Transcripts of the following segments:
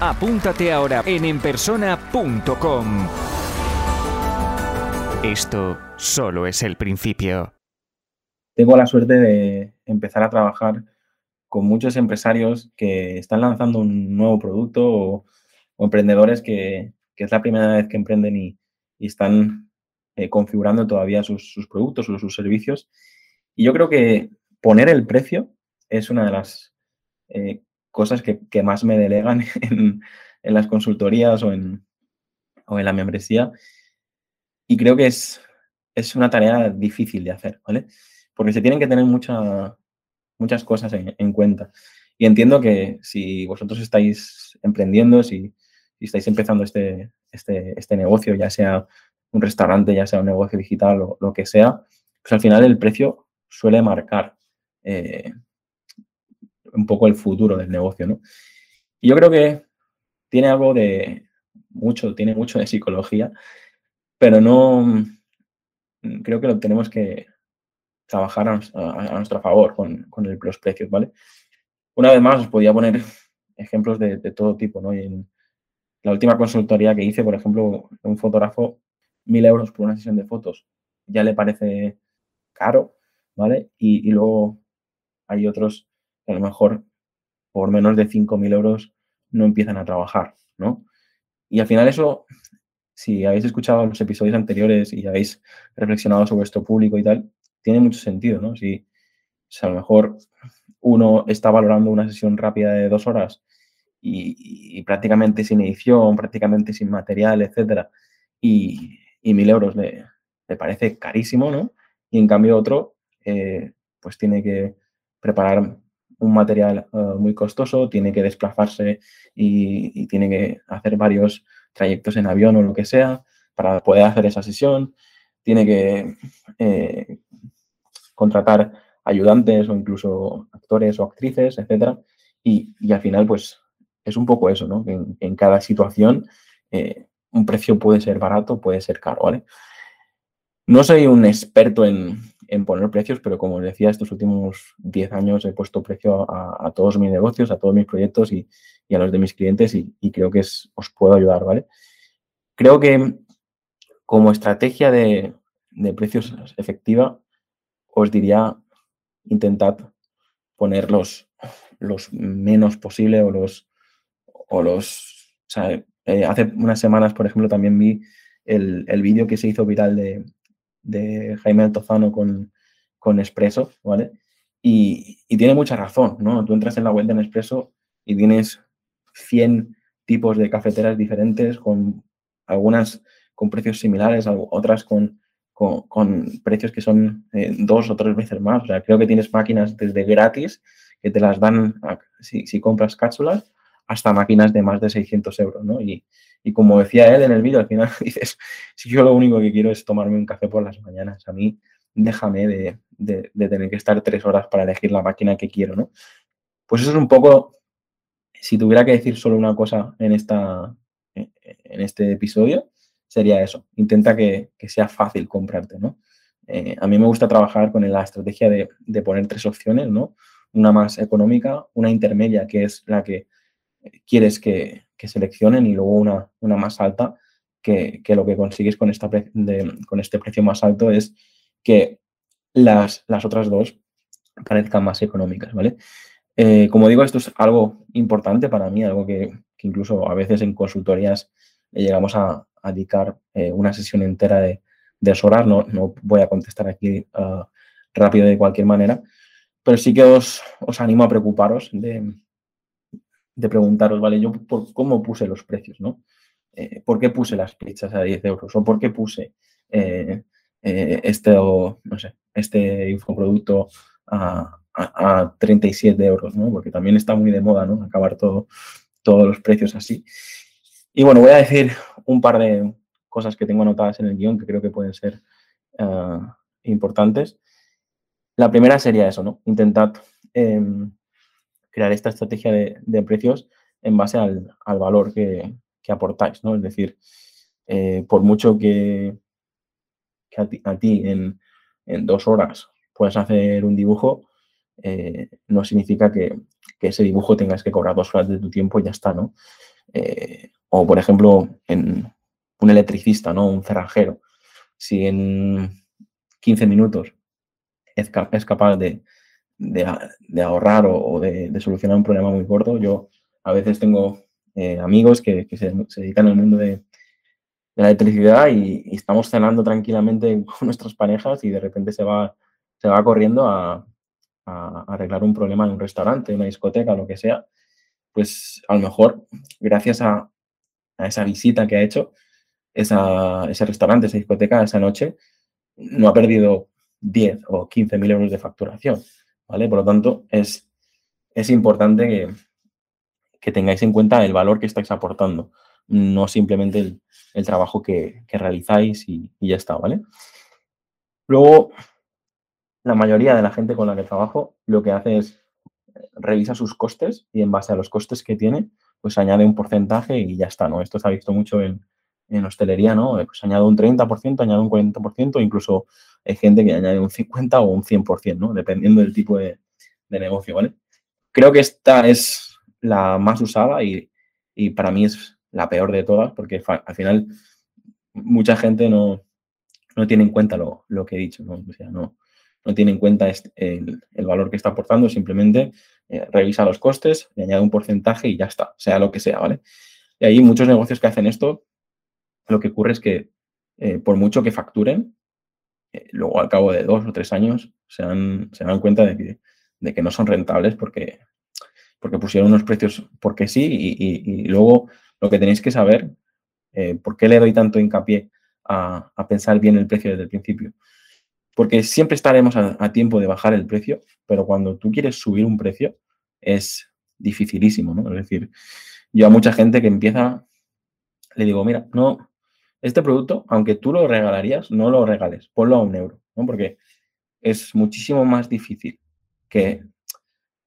Apúntate ahora en enpersona.com. Esto solo es el principio. Tengo la suerte de empezar a trabajar con muchos empresarios que están lanzando un nuevo producto o, emprendedores que, es la primera vez que emprenden y, están eh, configurando todavía sus, productos o sus servicios. Y yo creo que poner el precio es una de las eh, cosas que, más me delegan en, las consultorías o en, en, la membresía. Y creo que es, es una tarea difícil de hacer, ¿vale? Porque se tienen que tener muchas cosas en, cuenta. Y entiendo que si vosotros estáis emprendiendo, si, estáis empezando este, este, este, negocio, ya sea un restaurante, ya sea un negocio digital o lo que sea, pues al final el precio suele marcar eh, un poco el futuro del negocio, ¿no? Y yo creo que tiene algo de mucho, tiene mucho de psicología, pero no mm, creo que lo tenemos que trabajar a, nuestro favor con, los precios, ¿vale? Una vez más, os podía poner ejemplos de, todo tipo, ¿no? Y en la última consultoría que hice, por ejemplo, un fotógrafo, mil euros por una sesión de fotos, ya le parece caro, ¿vale? y luego hay otros a lo mejor por menos de 5.000 euros no empiezan a trabajar, ¿no? Y al final eso, si habéis escuchado los episodios anteriores y habéis reflexionado sobre esto público y tal, tiene mucho sentido, ¿no? Si, a lo mejor uno está valorando una sesión rápida de dos horas y, prácticamente sin edición, prácticamente sin material, etcétera, y, mil euros le, parece carísimo, ¿no? Y en cambio otro, eh, pues tiene que preparar un material eh, muy costoso, tiene que desplazarse y, tiene que hacer varios trayectos en avión o lo que sea para poder hacer esa sesión, tiene que eh, contratar ayudantes o incluso actores o actrices, etc. Y, al final, pues es un poco eso, ¿no? En, en cada situación eh, un precio puede ser barato, puede ser caro, ¿vale? No soy un experto en, en poner precios, pero como os decía, estos últimos 10 años he puesto precio a, todos mis negocios, a todos mis proyectos y, a los de mis clientes y, creo que os puedo ayudar, ¿vale? Creo que como estrategia de, precios efectiva, os diría, intentad poner los, menos posible o los, o los, eh, hace unas semanas, por ejemplo, también vi el, el vídeo que se hizo viral de, de Jaime Altozano con, con Nespresso, ¿vale? Y, tiene mucha razón, ¿no? Tú entras en la web de Nespresso y tienes 100 tipos de cafeteras diferentes, con algunas con precios similares, otras con, con, precios que son eh, dos o tres veces más. Creo que tienes máquinas desde gratis que te las dan si, si compras cápsulas hasta máquinas de más de 600 euros, ¿no? Y, como decía él en el vídeo, al final dices, si yo lo único que quiero es tomarme un café por las mañanas, a mí déjame de, tener que estar tres horas para elegir la máquina que quiero, ¿no? Pues eso es un poco, si tuviera que decir solo una cosa en, esta, en este episodio, sería eso, intenta que, sea fácil comprarte, ¿no? Eh, a mí me gusta trabajar con la estrategia de, de poner tres opciones, ¿no? Una más económica, una intermedia, que es la que quieres que, seleccionen y luego una, una más alta que, lo que consigues con, esta con este precio más alto es que las, las otras dos parezcan más económicas, ¿vale? Eh, como digo, esto es algo importante para mí, algo que, incluso a veces en consultorías llegamos a, dedicar eh, una sesión entera de, de horas, no, no, voy a contestar aquí ah, rápido de cualquier manera, pero sí que os, os animo a preocuparos de, de preguntaros, vale, yo por cómo puse los precios, ¿no? Eh, ¿Por qué puse las pizzas a 10 euros? ¿O por qué puse eh, eh, este, no sé, este infoproducto a, a, 37 euros, ¿no? Porque también está muy de moda, ¿no? Acabar todo, todos los precios así. Y bueno, voy a decir un par de, cosas que tengo anotadas en el guion que creo que pueden ser eh, importantes. La primera sería eso, ¿no? Intentad em, crear esta estrategia de, precios en base al, valor que, aportáis, ¿no? Es decir, eh, por mucho que, a ti, en, dos horas puedas hacer un dibujo, eh, no significa que, ese dibujo tengas que cobrar dos horas de tu tiempo y ya está, ¿no? Eh, o, por ejemplo, en un electricista, ¿no? Un cerrajero. Si en 15 minutos es, capaz de, ahorrar o, de, solucionar un problema muy corto, yo a veces tengo eh, amigos que, se, dedican al mundo de, la electricidad y, estamos cenando tranquilamente con nuestras parejas y de repente se va, se va corriendo a, arreglar un problema en un restaurante, una discoteca, lo que sea. Pues a lo mejor, gracias a, esa visita que ha hecho, ese restaurante, esa discoteca, esa noche, no ha perdido 10 o 15 mil euros de facturación. ¿Vale? Por lo tanto, es, es importante que, que tengáis en cuenta el valor que estáis aportando, no simplemente el, el trabajo que, que realizáis y, y, ya está, ¿vale? Luego, la mayoría de la gente con la que trabajo lo que hace es eh, revisa sus costes y en base a los costes que tiene, pues añade un porcentaje y ya está, ¿no? Esto se ha visto mucho en, en hostelería, ¿no? Eh, pues añade un 30%, añade un 40%, incluso hay gente que añade un 50 o un 100%, ¿no? Dependiendo del tipo de, negocio, ¿vale? Creo que esta es la más usada y, y para mí es la peor de todas, porque al final mucha gente no, no tiene en cuenta lo, lo, que he dicho, ¿no? O sea, no, no tiene en cuenta el, el valor que está aportando, simplemente eh, revisa los costes, le añade un porcentaje y ya está, sea lo que sea, ¿vale? Y hay muchos negocios que hacen esto, lo que ocurre es que eh, por mucho que facturen, eh, luego al cabo de dos o tres años se dan, se dan cuenta de que, no son rentables porque, porque pusieron unos precios porque sí y, luego lo que tenéis que saber, eh, ¿por qué le doy tanto hincapié a, pensar bien el precio desde el principio? Porque siempre estaremos a, tiempo de bajar el precio, pero cuando tú quieres subir un precio es dificilísimo, ¿no? Es decir, yo a mucha gente que empieza, le digo, mira, no, este producto, aunque tú lo regalarías, no lo regales, ponlo a un euro, ¿no? Porque es muchísimo más difícil que,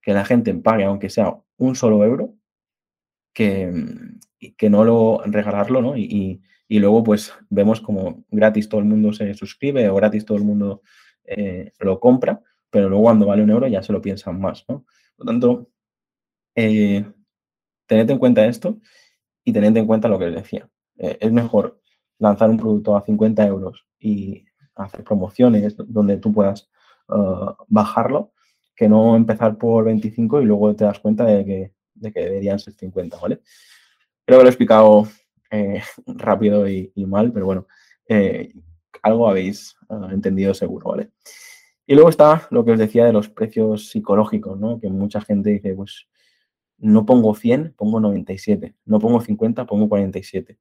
que la gente pague, aunque sea un solo euro, que, que no lo regalarlo, ¿no? Y, y, luego pues vemos como gratis todo el mundo se suscribe o gratis todo el mundo eh, lo compra, pero luego cuando vale un euro ya se lo piensan más, ¿no? Por lo tanto, eh, tened en cuenta esto y tened en cuenta lo que les decía. Eh, es mejor lanzar un producto a 50 euros y hacer promociones donde tú puedas uh, bajarlo que no empezar por 25 y luego te das cuenta de que, de que deberían ser 50, ¿vale? Creo que lo he explicado eh, rápido y, mal, pero bueno, eh, algo habéis entendido seguro, ¿vale? Y luego está lo que os decía de los precios psicológicos, ¿no? Que mucha gente dice, pues no pongo 100, pongo 97, no pongo 50, pongo 47.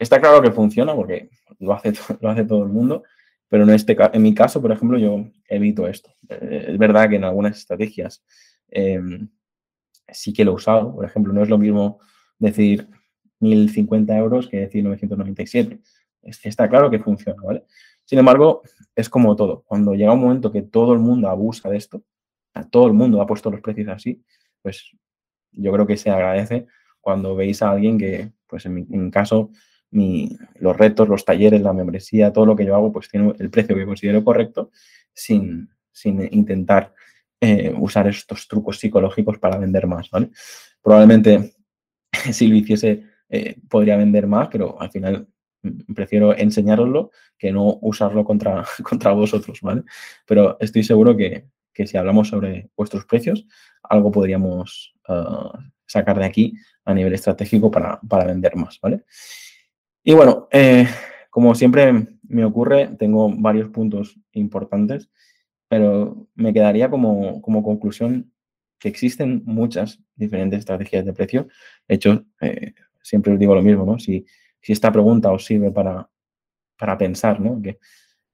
Está claro que funciona porque lo hace, lo hace todo el mundo, pero en, este, en mi caso, por ejemplo, yo evito esto. Eh, es verdad que en algunas estrategias em, sí que lo he usado. Por ejemplo, no es lo mismo decir 1.050 euros que decir 997. Está claro que funciona, ¿vale? Sin embargo, es como todo. Cuando llega un momento que todo el mundo abusa de esto, todo el mundo ha puesto los precios así, pues yo creo que se agradece cuando veis a alguien que, pues en mi, caso, los retos, los talleres, la membresía, todo lo que yo hago, pues tiene el precio que considero correcto sin, sin intentar eh, usar estos trucos psicológicos para vender más, ¿vale? Probablemente si lo hiciese eh, podría vender más, pero al final mm, prefiero enseñároslo que no usarlo contra, contra vosotros, ¿vale? Pero estoy seguro que, si hablamos sobre vuestros precios, algo podríamos ah, sacar de aquí a nivel estratégico para, vender más, ¿vale? Y bueno, eh, como siempre me ocurre, tengo varios puntos importantes, pero me quedaría como, como conclusión que existen muchas diferentes estrategias de precio. De hecho, eh, siempre os digo lo mismo, ¿no? Si, si esta pregunta os sirve para, para pensar, ¿no? Que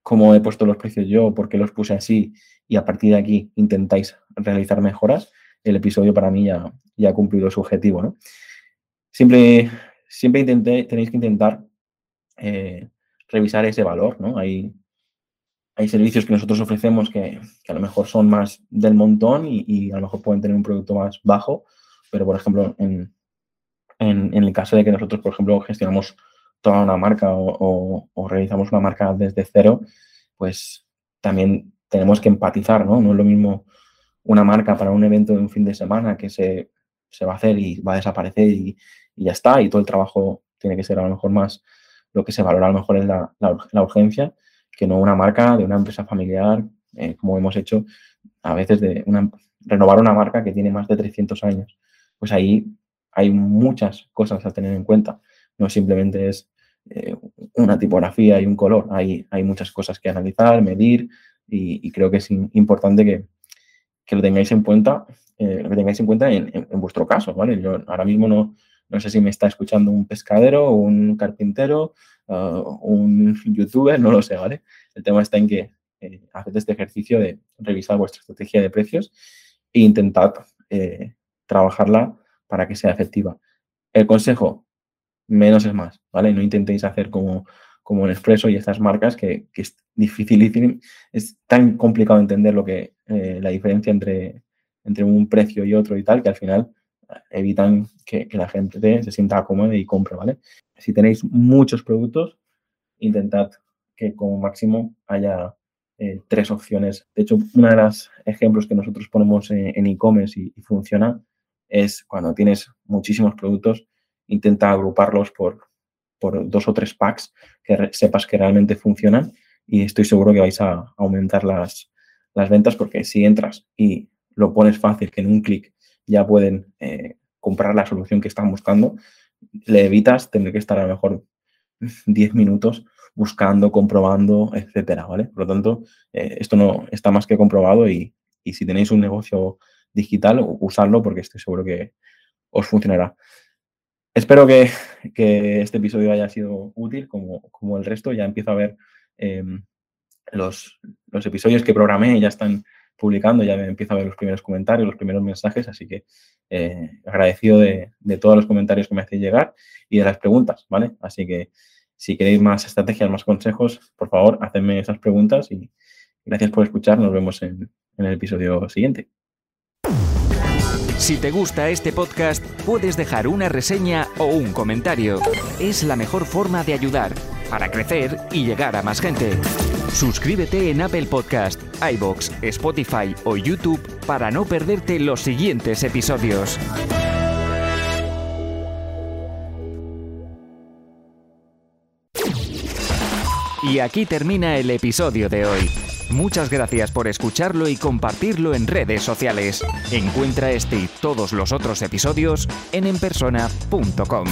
cómo he puesto los precios yo, por qué los puse así y a partir de aquí intentáis realizar mejoras, el episodio para mí ya, ya ha cumplido su objetivo, ¿no? Siempre, siempre intenté, tenéis que intentar eh, revisar ese valor, ¿no? Hay, hay servicios que nosotros ofrecemos que, a lo mejor son más del montón y, a lo mejor pueden tener un producto más bajo, pero por ejemplo, en, el caso de que nosotros, por ejemplo, gestionamos toda una marca o, realizamos una marca desde cero, pues también tenemos que empatizar, ¿no? No es lo mismo una marca para un evento de un fin de semana que se, va a hacer y va a desaparecer y, ya está, y todo el trabajo tiene que ser a lo mejor más, lo que se valora a lo mejor es la, urgencia que no una marca de una empresa familiar, eh, como hemos hecho a veces de renovar una marca que tiene más de 300 años. Pues ahí hay muchas cosas a tener en cuenta. No simplemente es eh, una tipografía y un color. Hay, hay muchas cosas que analizar, medir y, creo que es importante que, lo tengáis en cuenta, eh, lo que tengáis en cuenta en, vuestro caso, ¿vale? Yo ahora mismo no, no sé si me está escuchando un pescadero un carpintero un youtuber, no lo sé, ¿vale? El tema está en que eh, haced este ejercicio de revisar vuestra estrategia de precios e intentad eh, trabajarla para que sea efectiva. El consejo, menos es más, ¿vale? No intentéis hacer como, como en Expreso y estas marcas que, es difícil, es tan complicado entender lo que, eh, la diferencia entre, entre un precio y otro y tal, que al final evitan que, la gente se sienta cómoda y compre, ¿vale? Si tenéis muchos productos, intentad que como máximo haya eh, tres opciones. De hecho, uno de los ejemplos que nosotros ponemos en e-commerce y, funciona es cuando tienes muchísimos productos, intenta agruparlos por, por dos o tres packs que sepas que realmente funcionan y estoy seguro que vais a aumentar las, las ventas porque si entras y lo pones fácil, que en un clic ya pueden eh, comprar la solución que están buscando, le evitas tener que estar a lo mejor 10 minutos buscando, comprobando, etcétera, ¿vale? Por lo tanto, eh, esto no está más que comprobado y, si tenéis un negocio digital, usarlo porque estoy seguro que os funcionará. Espero que, este episodio haya sido útil como, como, el resto. Ya empiezo a ver em, los, los, episodios que programé, ya están publicando, ya me empiezo a ver los primeros comentarios, los primeros mensajes, así que eh, agradecido de, todos los comentarios que me hacéis llegar y de las preguntas, ¿vale? Así que si queréis más estrategias, más consejos, por favor, hacedme esas preguntas y gracias por escuchar. Nos vemos en, en el episodio siguiente. Si te gusta este podcast, puedes dejar una reseña o un comentario. Es la mejor forma de ayudar para crecer y llegar a más gente. Suscríbete en Apple Podcast, iBox, Spotify o YouTube para no perderte los siguientes episodios. Y aquí termina el episodio de hoy. Muchas gracias por escucharlo y compartirlo en redes sociales. Encuentra este y todos los otros episodios en enpersona.com.